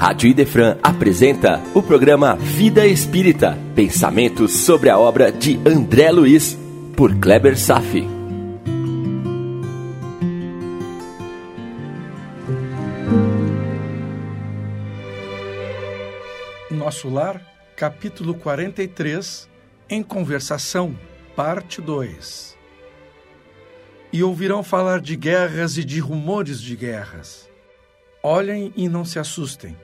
Rádio Idefran apresenta o programa Vida Espírita, pensamentos sobre a obra de André Luiz, por Kleber Safi. Nosso Lar, capítulo 43, em conversação, parte 2. E ouvirão falar de guerras e de rumores de guerras. Olhem e não se assustem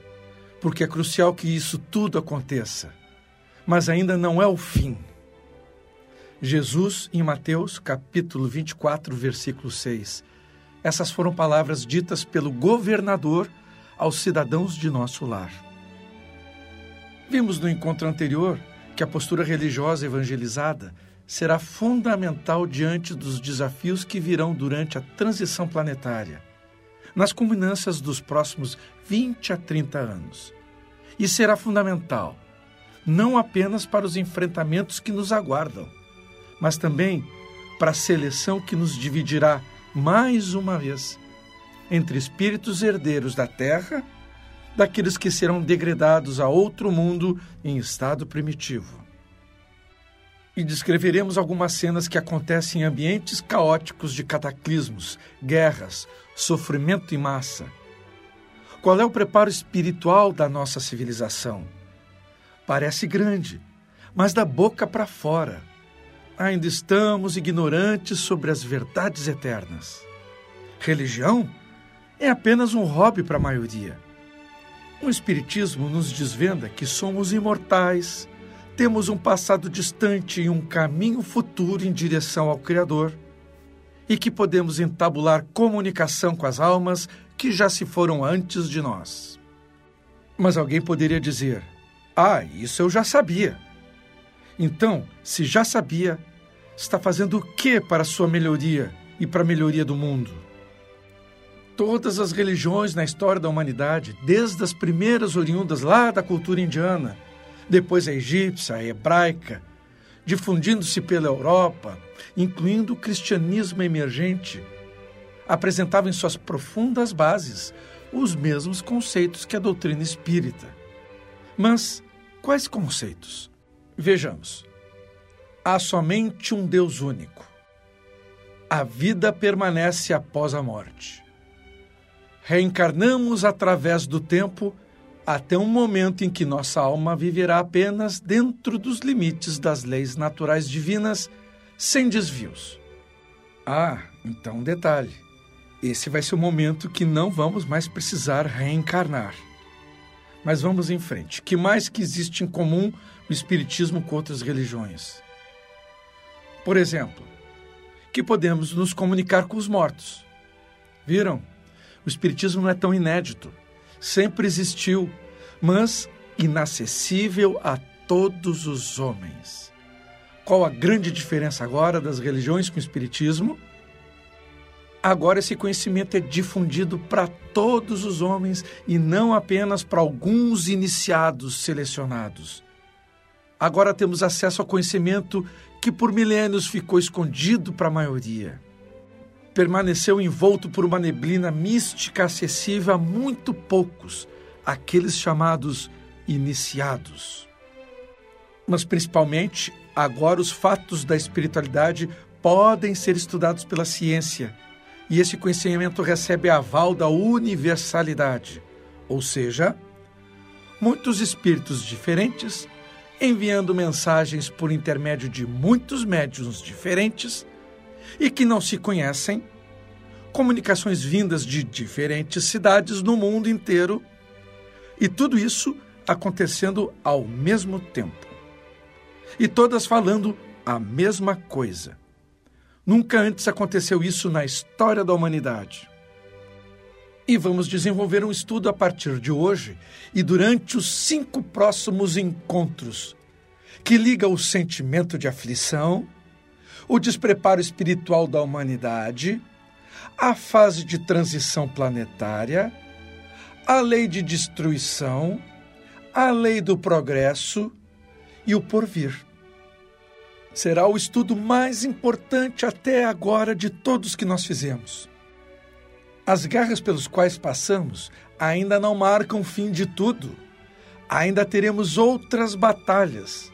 porque é crucial que isso tudo aconteça. Mas ainda não é o fim. Jesus, em Mateus, capítulo 24, versículo 6. Essas foram palavras ditas pelo governador aos cidadãos de nosso lar. Vimos no encontro anterior que a postura religiosa evangelizada será fundamental diante dos desafios que virão durante a transição planetária nas culminâncias dos próximos 20 a 30 anos. E será fundamental, não apenas para os enfrentamentos que nos aguardam, mas também para a seleção que nos dividirá mais uma vez entre espíritos herdeiros da terra, daqueles que serão degradados a outro mundo em estado primitivo. E descreveremos algumas cenas que acontecem em ambientes caóticos de cataclismos, guerras, sofrimento em massa. Qual é o preparo espiritual da nossa civilização? Parece grande, mas da boca para fora. Ainda estamos ignorantes sobre as verdades eternas. Religião é apenas um hobby para a maioria. O Espiritismo nos desvenda que somos imortais, temos um passado distante e um caminho futuro em direção ao Criador e que podemos entabular comunicação com as almas que já se foram antes de nós. Mas alguém poderia dizer: Ah, isso eu já sabia. Então, se já sabia, está fazendo o que para a sua melhoria e para a melhoria do mundo? Todas as religiões na história da humanidade, desde as primeiras oriundas lá da cultura indiana, depois a egípcia, a hebraica, difundindo-se pela Europa, incluindo o cristianismo emergente, apresentavam em suas profundas bases os mesmos conceitos que a doutrina espírita. Mas quais conceitos? Vejamos. Há somente um Deus único. A vida permanece após a morte. Reencarnamos através do tempo até um momento em que nossa alma viverá apenas dentro dos limites das leis naturais divinas, sem desvios. Ah, então um detalhe. Esse vai ser o momento que não vamos mais precisar reencarnar. Mas vamos em frente. Que mais que existe em comum o espiritismo com outras religiões? Por exemplo, que podemos nos comunicar com os mortos. Viram? O espiritismo não é tão inédito sempre existiu, mas inacessível a todos os homens. Qual a grande diferença agora das religiões com o Espiritismo? Agora esse conhecimento é difundido para todos os homens e não apenas para alguns iniciados selecionados. Agora temos acesso ao conhecimento que por milênios ficou escondido para a maioria permaneceu envolto por uma neblina mística acessível a muito poucos, aqueles chamados iniciados. Mas principalmente, agora os fatos da espiritualidade podem ser estudados pela ciência, e esse conhecimento recebe aval da universalidade, ou seja, muitos espíritos diferentes enviando mensagens por intermédio de muitos médiums diferentes e que não se conhecem, comunicações vindas de diferentes cidades no mundo inteiro, e tudo isso acontecendo ao mesmo tempo. E todas falando a mesma coisa. Nunca antes aconteceu isso na história da humanidade. E vamos desenvolver um estudo a partir de hoje e durante os cinco próximos encontros, que liga o sentimento de aflição, o despreparo espiritual da humanidade, a fase de transição planetária, a lei de destruição, a lei do progresso e o porvir. Será o estudo mais importante até agora de todos que nós fizemos. As guerras pelos quais passamos ainda não marcam o fim de tudo. Ainda teremos outras batalhas.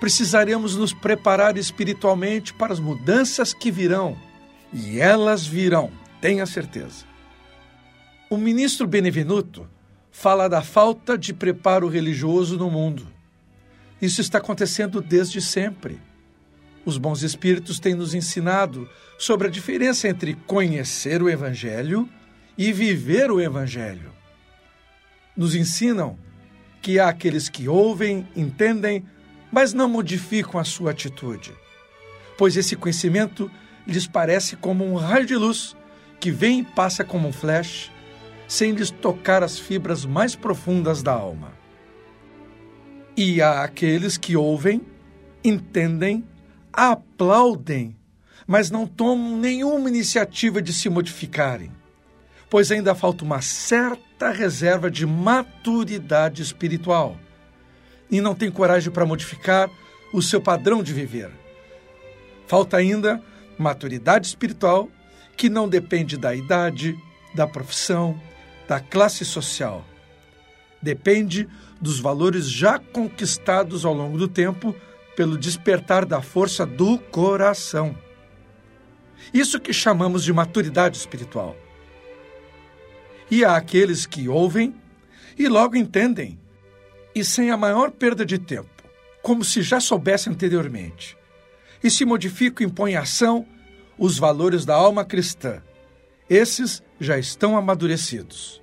Precisaremos nos preparar espiritualmente para as mudanças que virão. E elas virão, tenha certeza. O ministro Benevenuto fala da falta de preparo religioso no mundo. Isso está acontecendo desde sempre. Os bons espíritos têm nos ensinado sobre a diferença entre conhecer o Evangelho e viver o Evangelho. Nos ensinam que há aqueles que ouvem, entendem, mas não modificam a sua atitude, pois esse conhecimento lhes parece como um raio de luz que vem e passa como um flash, sem lhes tocar as fibras mais profundas da alma. E há aqueles que ouvem, entendem, aplaudem, mas não tomam nenhuma iniciativa de se modificarem, pois ainda falta uma certa reserva de maturidade espiritual e não tem coragem para modificar o seu padrão de viver. Falta ainda maturidade espiritual que não depende da idade, da profissão, da classe social. Depende dos valores já conquistados ao longo do tempo pelo despertar da força do coração. Isso que chamamos de maturidade espiritual. E há aqueles que ouvem e logo entendem, e sem a maior perda de tempo, como se já soubesse anteriormente, e se modificam e põem em ação os valores da alma cristã. Esses já estão amadurecidos.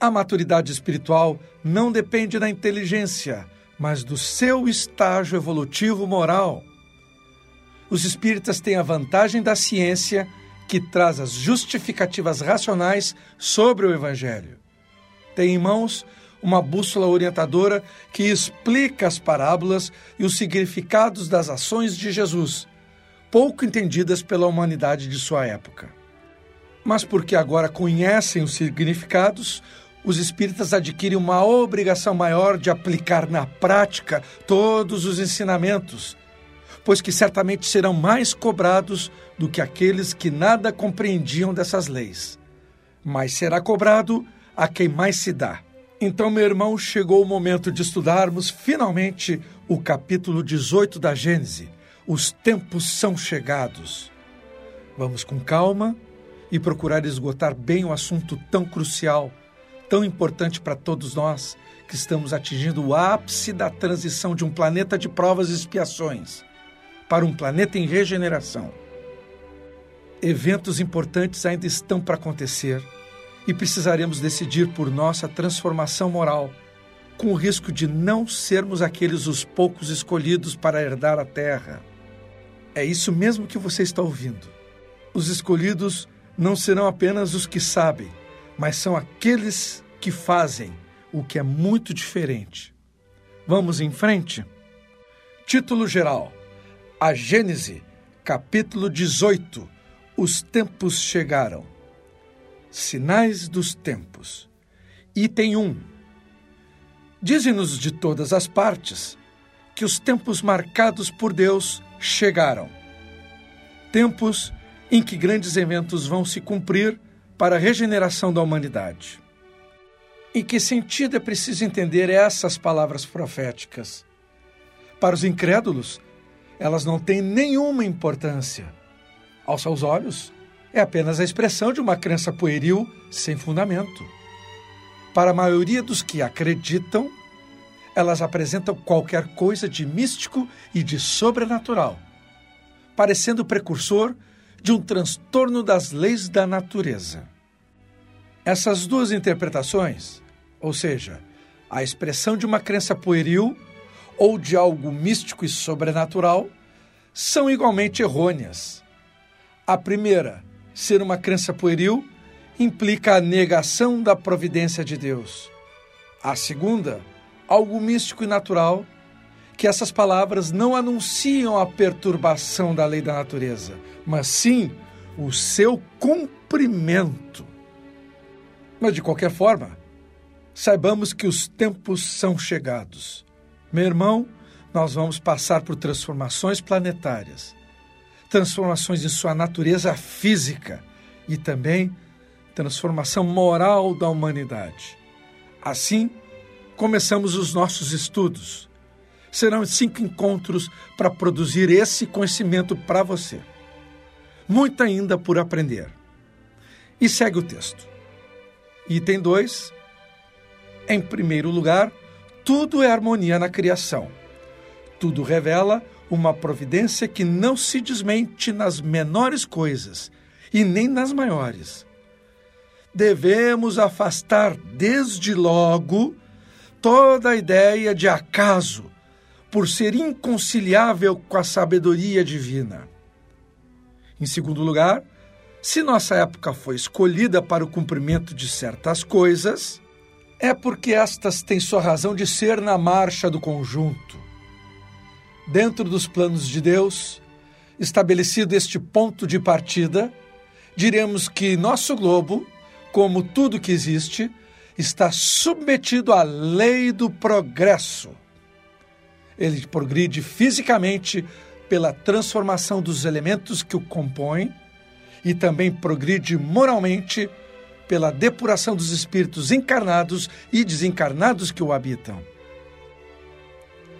A maturidade espiritual não depende da inteligência, mas do seu estágio evolutivo moral. Os espíritas têm a vantagem da ciência que traz as justificativas racionais sobre o Evangelho. Tem em mãos uma bússola orientadora que explica as parábolas e os significados das ações de Jesus, pouco entendidas pela humanidade de sua época. Mas porque agora conhecem os significados, os espíritas adquirem uma obrigação maior de aplicar na prática todos os ensinamentos, pois que certamente serão mais cobrados do que aqueles que nada compreendiam dessas leis. Mas será cobrado a quem mais se dá. Então, meu irmão, chegou o momento de estudarmos finalmente o capítulo 18 da Gênese. Os tempos são chegados. Vamos com calma e procurar esgotar bem o assunto tão crucial tão importante para todos nós que estamos atingindo o ápice da transição de um planeta de provas e expiações para um planeta em regeneração. Eventos importantes ainda estão para acontecer e precisaremos decidir por nossa transformação moral, com o risco de não sermos aqueles os poucos escolhidos para herdar a terra. É isso mesmo que você está ouvindo. Os escolhidos não serão apenas os que sabem, mas são aqueles que fazem, o que é muito diferente. Vamos em frente? Título geral: A Gênese, capítulo 18. Os tempos chegaram. Sinais dos tempos. Item 1. Dizem-nos de todas as partes que os tempos marcados por Deus chegaram. Tempos em que grandes eventos vão se cumprir para a regeneração da humanidade. Em que sentido é preciso entender essas palavras proféticas? Para os incrédulos, elas não têm nenhuma importância. Aos seus olhos, é apenas a expressão de uma crença pueril sem fundamento. Para a maioria dos que acreditam, elas apresentam qualquer coisa de místico e de sobrenatural, parecendo precursor de um transtorno das leis da natureza. Essas duas interpretações, ou seja, a expressão de uma crença pueril ou de algo místico e sobrenatural, são igualmente errôneas. A primeira, ser uma crença pueril, implica a negação da providência de Deus. A segunda, algo místico e natural, que essas palavras não anunciam a perturbação da lei da natureza, mas sim o seu cumprimento. Mas, de qualquer forma, saibamos que os tempos são chegados. Meu irmão, nós vamos passar por transformações planetárias, transformações em sua natureza física e também transformação moral da humanidade. Assim, começamos os nossos estudos. Serão cinco encontros para produzir esse conhecimento para você. Muito ainda por aprender. E segue o texto. Item 2. Em primeiro lugar, tudo é harmonia na criação. Tudo revela uma providência que não se desmente nas menores coisas e nem nas maiores. Devemos afastar desde logo toda a ideia de acaso, por ser inconciliável com a sabedoria divina. Em segundo lugar, se nossa época foi escolhida para o cumprimento de certas coisas, é porque estas têm sua razão de ser na marcha do conjunto. Dentro dos planos de Deus, estabelecido este ponto de partida, diremos que nosso globo, como tudo que existe, está submetido à lei do progresso. Ele progride fisicamente pela transformação dos elementos que o compõem e também progride moralmente pela depuração dos espíritos encarnados e desencarnados que o habitam.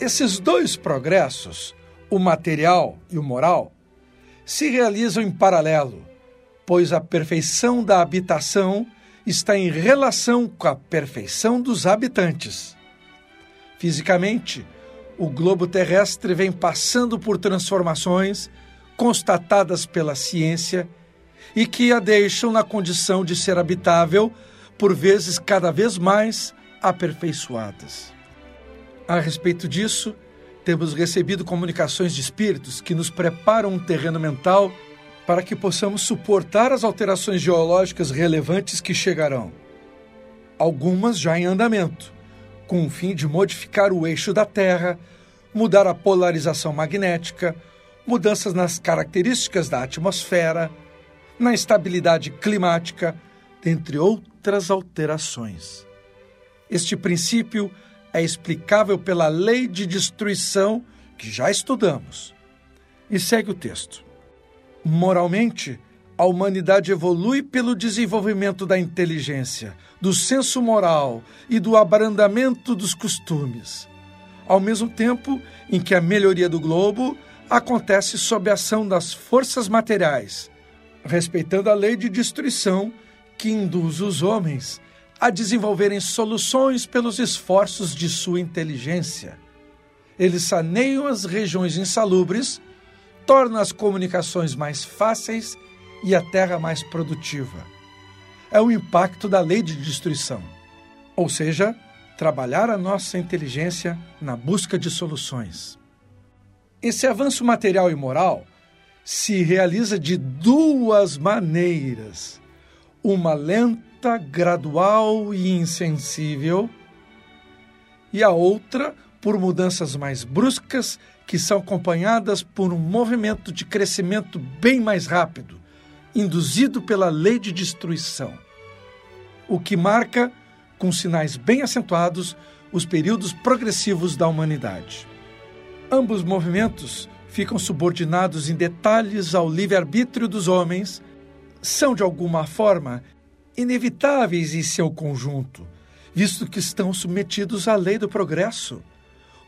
Esses dois progressos, o material e o moral, se realizam em paralelo, pois a perfeição da habitação está em relação com a perfeição dos habitantes. Fisicamente, o globo terrestre vem passando por transformações constatadas pela ciência e que a deixam na condição de ser habitável, por vezes cada vez mais aperfeiçoadas. A respeito disso, temos recebido comunicações de espíritos que nos preparam um terreno mental para que possamos suportar as alterações geológicas relevantes que chegarão. Algumas já em andamento, com o fim de modificar o eixo da Terra, mudar a polarização magnética, mudanças nas características da atmosfera, na estabilidade climática, dentre outras alterações. Este princípio é explicável pela lei de destruição que já estudamos. E segue o texto. Moralmente, a humanidade evolui pelo desenvolvimento da inteligência, do senso moral e do abrandamento dos costumes, ao mesmo tempo em que a melhoria do globo acontece sob a ação das forças materiais, respeitando a lei de destruição que induz os homens a desenvolverem soluções pelos esforços de sua inteligência. Eles saneiam as regiões insalubres torna as comunicações mais fáceis e a terra mais produtiva. É o impacto da lei de destruição, ou seja, trabalhar a nossa inteligência na busca de soluções. Esse avanço material e moral se realiza de duas maneiras: uma lenta, gradual e insensível, e a outra por mudanças mais bruscas que são acompanhadas por um movimento de crescimento bem mais rápido, induzido pela lei de destruição. O que marca, com sinais bem acentuados, os períodos progressivos da humanidade. Ambos movimentos ficam subordinados em detalhes ao livre-arbítrio dos homens, são de alguma forma inevitáveis em seu conjunto, visto que estão submetidos à lei do progresso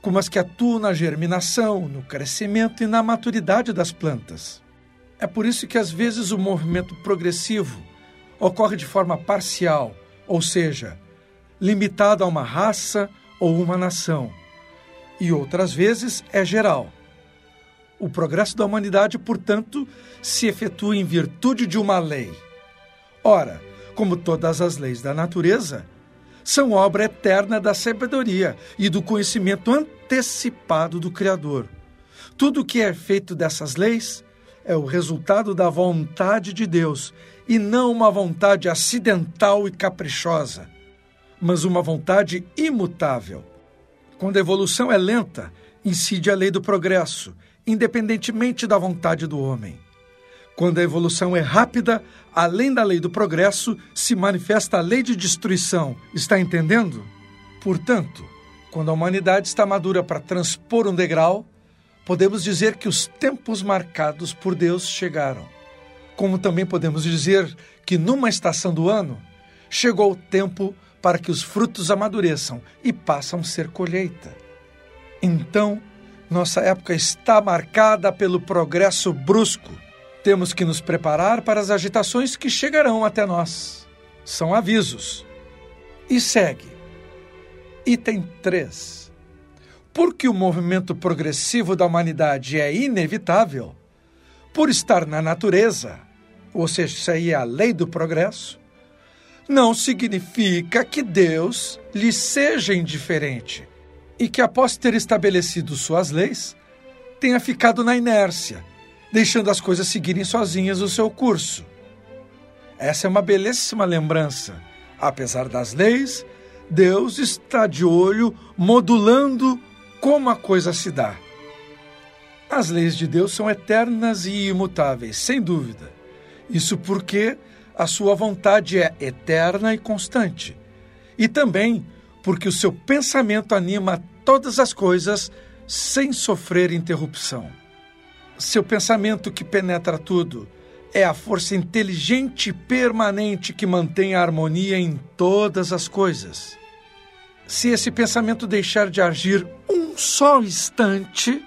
como as que atuam na germinação, no crescimento e na maturidade das plantas. É por isso que às vezes o movimento progressivo ocorre de forma parcial, ou seja, limitado a uma raça ou uma nação, e outras vezes é geral. O progresso da humanidade, portanto, se efetua em virtude de uma lei. Ora, como todas as leis da natureza, são obra eterna da sabedoria e do conhecimento antecipado do Criador. Tudo o que é feito dessas leis é o resultado da vontade de Deus e não uma vontade acidental e caprichosa, mas uma vontade imutável. Quando a evolução é lenta, incide a lei do progresso, independentemente da vontade do homem. Quando a evolução é rápida, além da lei do progresso, se manifesta a lei de destruição. Está entendendo? Portanto, quando a humanidade está madura para transpor um degrau, podemos dizer que os tempos marcados por Deus chegaram. Como também podemos dizer que numa estação do ano chegou o tempo para que os frutos amadureçam e passam a ser colheita. Então, nossa época está marcada pelo progresso brusco. Temos que nos preparar para as agitações que chegarão até nós. São avisos. E segue. Item 3. Porque o movimento progressivo da humanidade é inevitável, por estar na natureza, ou seja, isso aí é a lei do progresso, não significa que Deus lhe seja indiferente e que, após ter estabelecido suas leis, tenha ficado na inércia, deixando as coisas seguirem sozinhas o seu curso. Essa é uma belíssima lembrança. Apesar das leis, Deus está de olho modulando como a coisa se dá. As leis de Deus são eternas e imutáveis, sem dúvida. Isso porque a sua vontade é eterna e constante. E também porque o seu pensamento anima todas as coisas sem sofrer interrupção. Seu pensamento que penetra tudo é a força inteligente permanente que mantém a harmonia em todas as coisas. Se esse pensamento deixar de agir um só instante,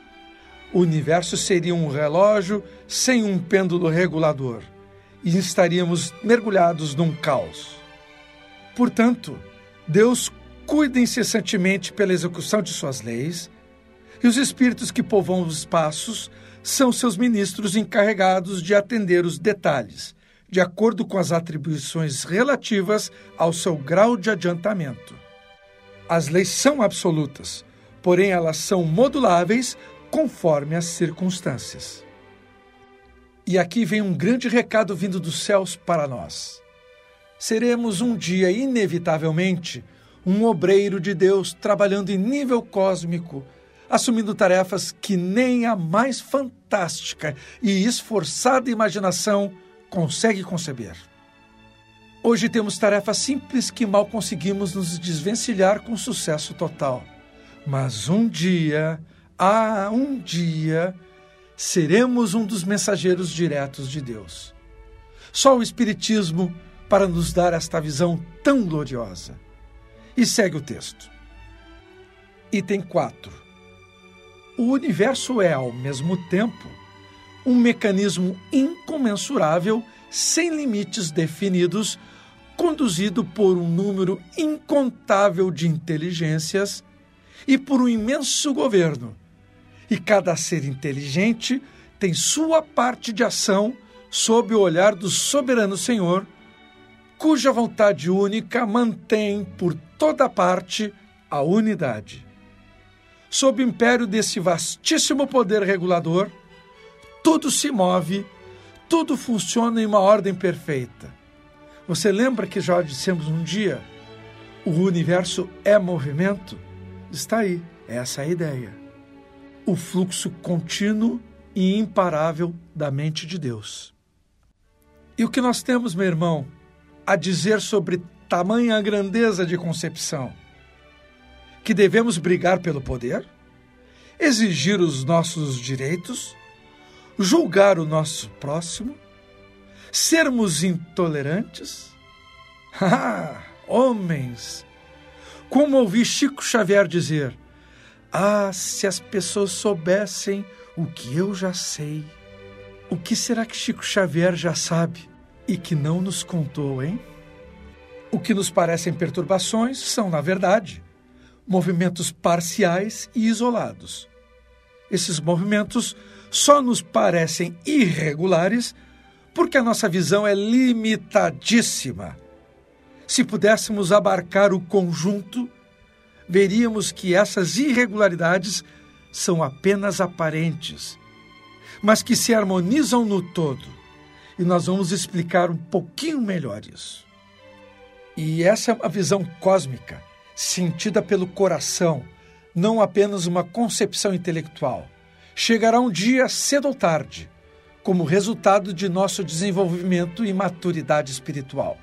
o universo seria um relógio sem um pêndulo regulador e estaríamos mergulhados num caos. Portanto, Deus cuida incessantemente pela execução de suas leis, e os espíritos que povoam os espaços são seus ministros encarregados de atender os detalhes, de acordo com as atribuições relativas ao seu grau de adiantamento. As leis são absolutas, porém elas são moduláveis conforme as circunstâncias. E aqui vem um grande recado vindo dos céus para nós. Seremos um dia, inevitavelmente, um obreiro de Deus trabalhando em nível cósmico, assumindo tarefas que nem a mais fantástica e esforçada imaginação consegue conceber. Hoje temos tarefas simples que mal conseguimos nos desvencilhar com sucesso total. Mas um dia, ah, um dia, seremos um dos mensageiros diretos de Deus. Só o Espiritismo para nos dar esta visão tão gloriosa. E segue o texto. Item 4. O universo é, ao mesmo tempo, um mecanismo incomensurável, sem limites definidos, conduzido por um número incontável de inteligências e por um imenso governo e cada ser inteligente tem sua parte de ação sob o olhar do soberano Senhor, cuja vontade única mantém por toda parte a unidade. Sob o império desse vastíssimo poder regulador, tudo se move, tudo funciona em uma ordem perfeita. Você lembra que já dissemos um dia? O universo é movimento? Está aí, essa é a ideia o fluxo contínuo e imparável da mente de Deus. E o que nós temos, meu irmão, a dizer sobre tamanha grandeza de concepção? Que devemos brigar pelo poder? Exigir os nossos direitos? Julgar o nosso próximo? Sermos intolerantes? Ah, homens! Como ouvi Chico Xavier dizer, ah, se as pessoas soubessem o que eu já sei. O que será que Chico Xavier já sabe e que não nos contou, hein? O que nos parecem perturbações são, na verdade, movimentos parciais e isolados. Esses movimentos só nos parecem irregulares porque a nossa visão é limitadíssima. Se pudéssemos abarcar o conjunto, veríamos que essas irregularidades são apenas aparentes, mas que se harmonizam no todo. E nós vamos explicar um pouquinho melhor isso. E essa é uma visão cósmica, sentida pelo coração, não apenas uma concepção intelectual. Chegará um dia, cedo ou tarde, como resultado de nosso desenvolvimento e maturidade espiritual.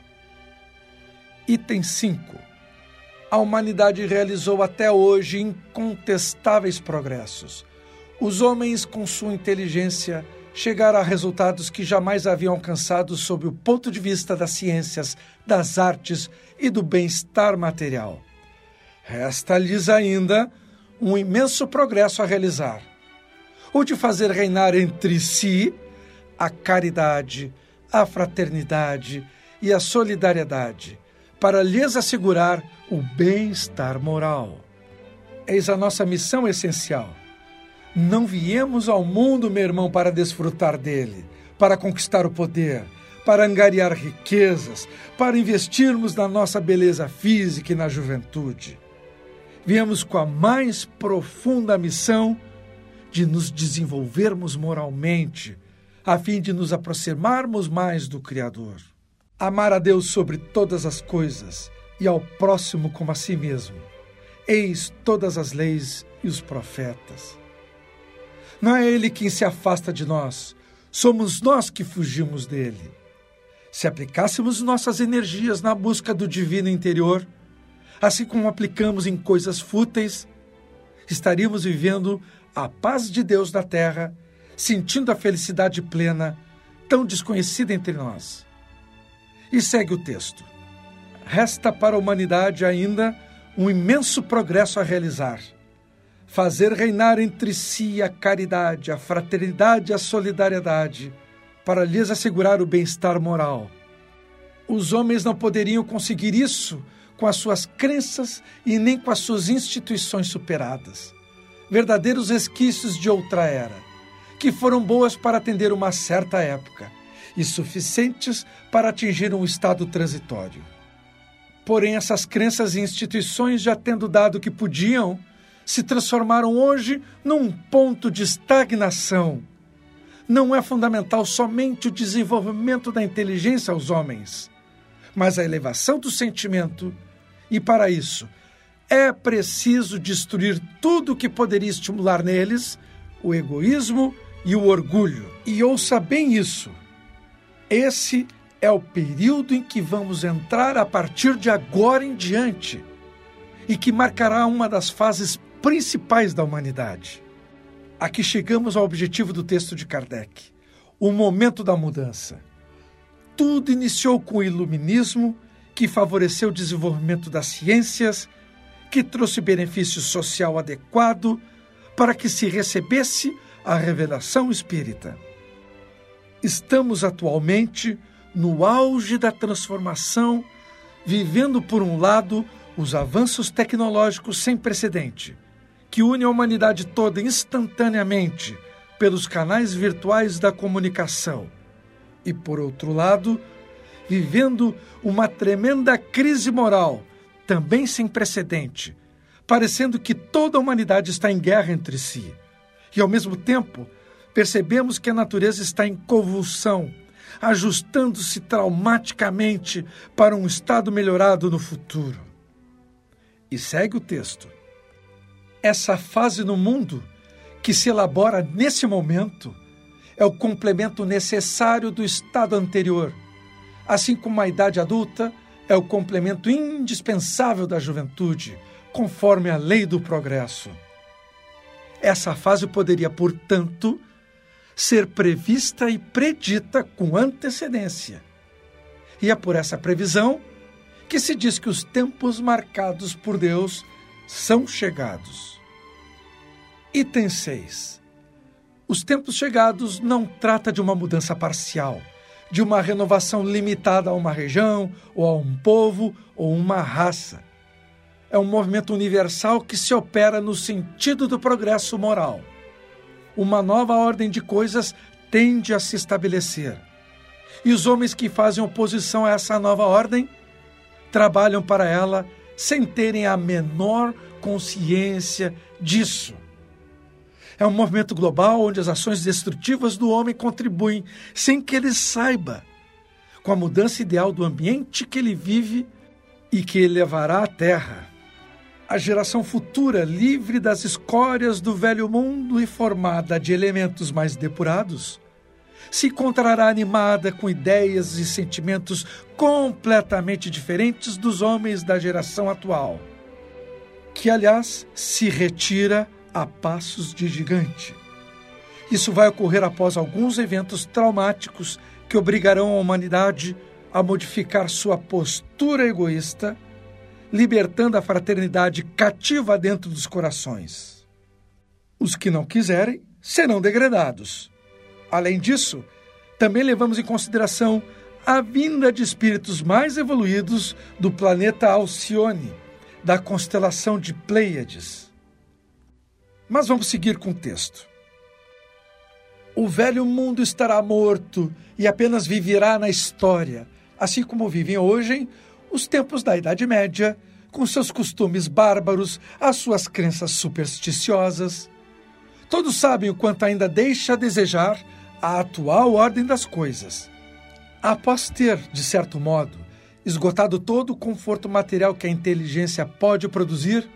Item 5 a humanidade realizou até hoje incontestáveis progressos. Os homens, com sua inteligência, chegar a resultados que jamais haviam alcançado sob o ponto de vista das ciências, das artes e do bem-estar material. Resta-lhes ainda um imenso progresso a realizar: o de fazer reinar entre si a caridade, a fraternidade e a solidariedade, para lhes assegurar o bem-estar moral. Eis a nossa missão essencial. Não viemos ao mundo, meu irmão, para desfrutar dele, para conquistar o poder, para angariar riquezas, para investirmos na nossa beleza física e na juventude. Viemos com a mais profunda missão de nos desenvolvermos moralmente, a fim de nos aproximarmos mais do Criador. Amar a Deus sobre todas as coisas e ao próximo como a si mesmo Eis todas as leis e os profetas. Não é ele quem se afasta de nós, somos nós que fugimos dele. Se aplicássemos nossas energias na busca do divino interior, assim como aplicamos em coisas fúteis, estaríamos vivendo a paz de Deus na terra, sentindo a felicidade plena, tão desconhecida entre nós. E segue o texto. Resta para a humanidade ainda um imenso progresso a realizar. Fazer reinar entre si a caridade, a fraternidade e a solidariedade, para lhes assegurar o bem-estar moral. Os homens não poderiam conseguir isso com as suas crenças e nem com as suas instituições superadas. Verdadeiros resquícios de outra era, que foram boas para atender uma certa época e suficientes para atingir um estado transitório. Porém, essas crenças e instituições, já tendo dado o que podiam, se transformaram hoje num ponto de estagnação. Não é fundamental somente o desenvolvimento da inteligência aos homens, mas a elevação do sentimento, e para isso é preciso destruir tudo o que poderia estimular neles o egoísmo e o orgulho. E ouça bem isso. Esse é o período em que vamos entrar a partir de agora em diante e que marcará uma das fases principais da humanidade. Aqui chegamos ao objetivo do texto de Kardec, o momento da mudança. Tudo iniciou com o iluminismo, que favoreceu o desenvolvimento das ciências, que trouxe benefício social adequado para que se recebesse a revelação espírita. Estamos atualmente no auge da transformação, vivendo, por um lado, os avanços tecnológicos sem precedente, que unem a humanidade toda instantaneamente pelos canais virtuais da comunicação, e, por outro lado, vivendo uma tremenda crise moral, também sem precedente, parecendo que toda a humanidade está em guerra entre si. E, ao mesmo tempo, percebemos que a natureza está em convulsão ajustando-se traumaticamente para um estado melhorado no futuro. E segue o texto. Essa fase no mundo que se elabora nesse momento é o complemento necessário do estado anterior, assim como a idade adulta é o complemento indispensável da juventude, conforme a lei do progresso. Essa fase poderia, portanto, ser prevista e predita com antecedência. E é por essa previsão que se diz que os tempos marcados por Deus são chegados. Item 6. Os tempos chegados não trata de uma mudança parcial, de uma renovação limitada a uma região, ou a um povo, ou uma raça. É um movimento universal que se opera no sentido do progresso moral uma nova ordem de coisas tende a se estabelecer. E os homens que fazem oposição a essa nova ordem trabalham para ela sem terem a menor consciência disso. É um movimento global onde as ações destrutivas do homem contribuem, sem que ele saiba, com a mudança ideal do ambiente que ele vive e que levará à Terra. A geração futura, livre das escórias do velho mundo e formada de elementos mais depurados, se encontrará animada com ideias e sentimentos completamente diferentes dos homens da geração atual, que, aliás, se retira a passos de gigante. Isso vai ocorrer após alguns eventos traumáticos que obrigarão a humanidade a modificar sua postura egoísta, libertando a fraternidade cativa dentro dos corações. Os que não quiserem serão degradados. Além disso, também levamos em consideração a vinda de espíritos mais evoluídos do planeta Alcione, da constelação de Pleiades. Mas vamos seguir com o texto. O velho mundo estará morto e apenas viverá na história, assim como vivem hoje os tempos da Idade Média, com seus costumes bárbaros, as suas crenças supersticiosas. Todos sabem o quanto ainda deixa a desejar a atual ordem das coisas. Após ter, de certo modo, esgotado todo o conforto material que a inteligência pode produzir,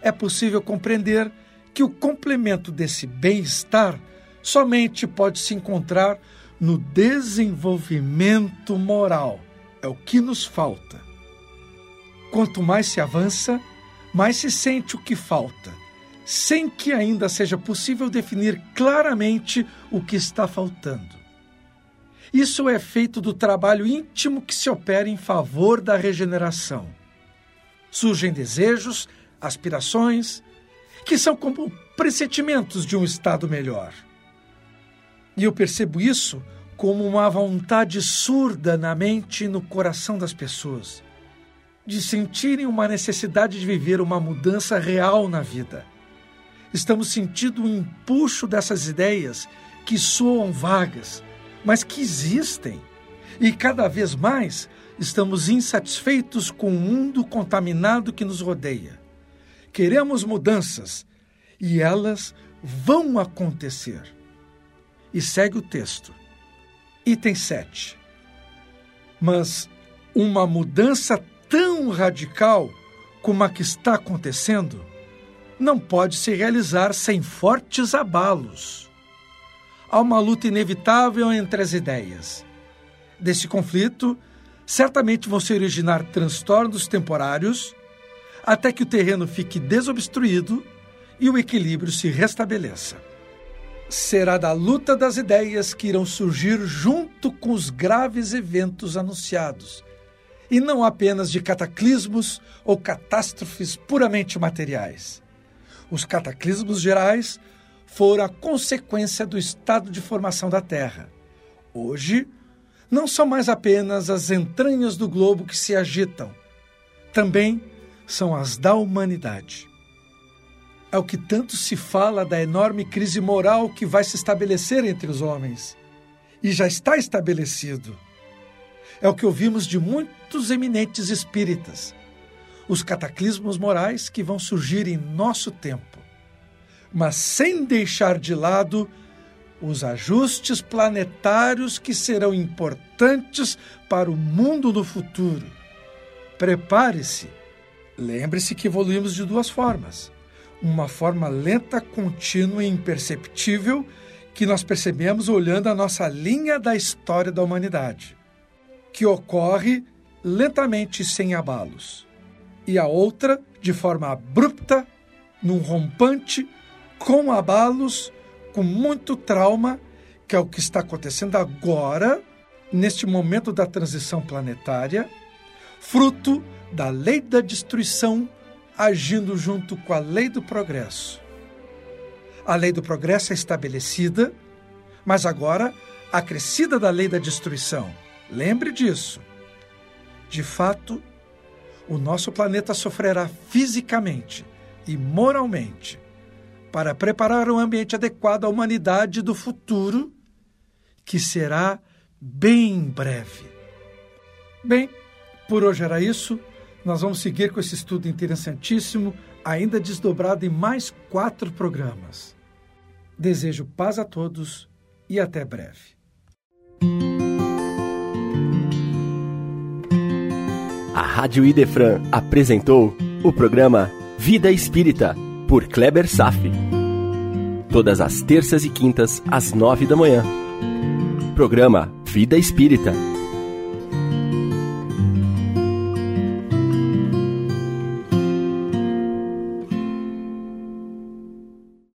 é possível compreender que o complemento desse bem-estar somente pode se encontrar no desenvolvimento moral. É o que nos falta. Quanto mais se avança, mais se sente o que falta, sem que ainda seja possível definir claramente o que está faltando. Isso é feito do trabalho íntimo que se opera em favor da regeneração. Surgem desejos, aspirações, que são como pressentimentos de um estado melhor. E eu percebo isso como uma vontade surda na mente e no coração das pessoas, de sentirem uma necessidade de viver uma mudança real na vida. Estamos sentindo o empuxo dessas ideias que soam vagas, mas que existem. E cada vez mais estamos insatisfeitos com o mundo contaminado que nos rodeia. Queremos mudanças e elas vão acontecer e segue o texto. Item 7. Mas uma mudança tão radical como a que está acontecendo não pode se realizar sem fortes abalos. Há uma luta inevitável entre as ideias. Desse conflito, certamente vão se originar transtornos temporários até que o terreno fique desobstruído e o equilíbrio se restabeleça será da luta das ideias que irão surgir junto com os graves eventos anunciados, e não apenas de cataclismos ou catástrofes puramente materiais. Os cataclismos gerais foram a consequência do estado de formação da Terra. Hoje, não são mais apenas as entranhas do globo que se agitam, também são as da humanidade é o que tanto se fala da enorme crise moral que vai se estabelecer entre os homens. E já está estabelecido. É o que ouvimos de muitos eminentes espíritas. Os cataclismos morais que vão surgir em nosso tempo. Mas sem deixar de lado os ajustes planetários que serão importantes para o mundo no futuro. Prepare-se. Lembre-se que evoluímos de duas formas. Uma forma lenta, contínua e imperceptível que nós percebemos olhando a nossa linha da história da humanidade, que ocorre lentamente sem abalos, e a outra de forma abrupta, num rompante, com abalos, com muito trauma, que é o que está acontecendo agora, neste momento da transição planetária, fruto da lei da destruição agindo junto com a lei do progresso. A lei do progresso é estabelecida, mas agora acrescida da lei da destruição. Lembre disso. De fato, o nosso planeta sofrerá fisicamente e moralmente para preparar um ambiente adequado à humanidade do futuro, que será bem breve. Bem, por hoje era isso. Nós vamos seguir com esse estudo interessantíssimo, ainda desdobrado em mais quatro programas. Desejo paz a todos e até breve. A Rádio Idefran apresentou o programa Vida Espírita, por Kleber Safi. Todas as terças e quintas, às nove da manhã. Programa Vida Espírita